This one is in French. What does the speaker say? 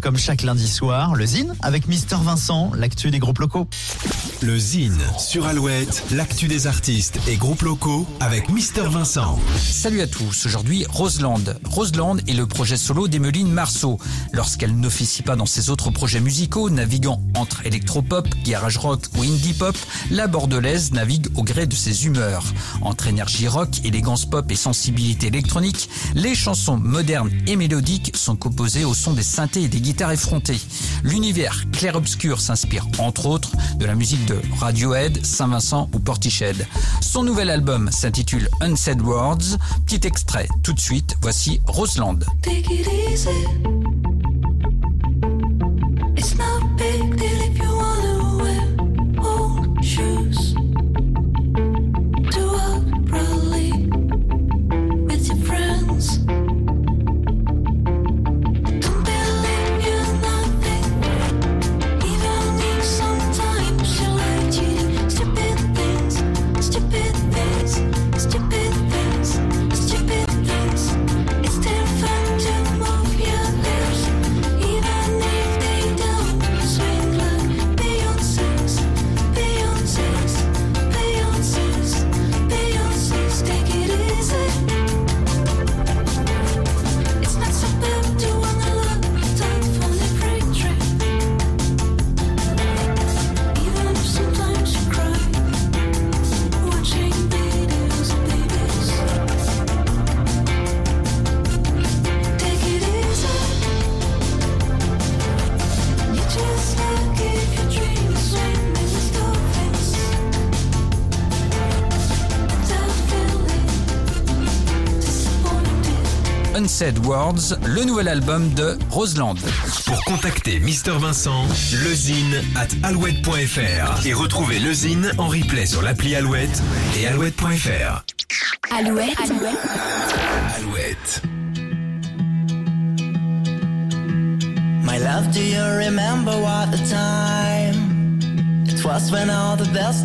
Comme chaque lundi soir, le Zine avec Mister Vincent, l'actu des groupes locaux. Le Zine sur Alouette, l'actu des artistes et groupes locaux avec Mister Vincent. Salut à tous, aujourd'hui Roseland. Roseland est le projet solo d'Emeline Marceau. Lorsqu'elle n'officie pas dans ses autres projets musicaux, naviguant entre électropop, garage rock ou indie pop, la bordelaise navigue au gré de ses humeurs. Entre énergie rock, élégance pop et sensibilité électronique, les chansons modernes et mélodiques sont composées au son des synthés et des guitares effrontées. L'univers clair-obscur s'inspire entre autres de la musique de Radiohead, Saint-Vincent ou Portiched. Son nouvel album s'intitule Unsaid Words. Petit extrait tout de suite, voici Roseland. Unsaid Words, le nouvel album de Roseland. Pour contacter Mister Vincent, lezine at alouette.fr et retrouver le Zine en replay sur l'appli Alouette et alouette.fr. Alouette. Alouette. Alouette. My love, do you remember what the time? It was when all the bells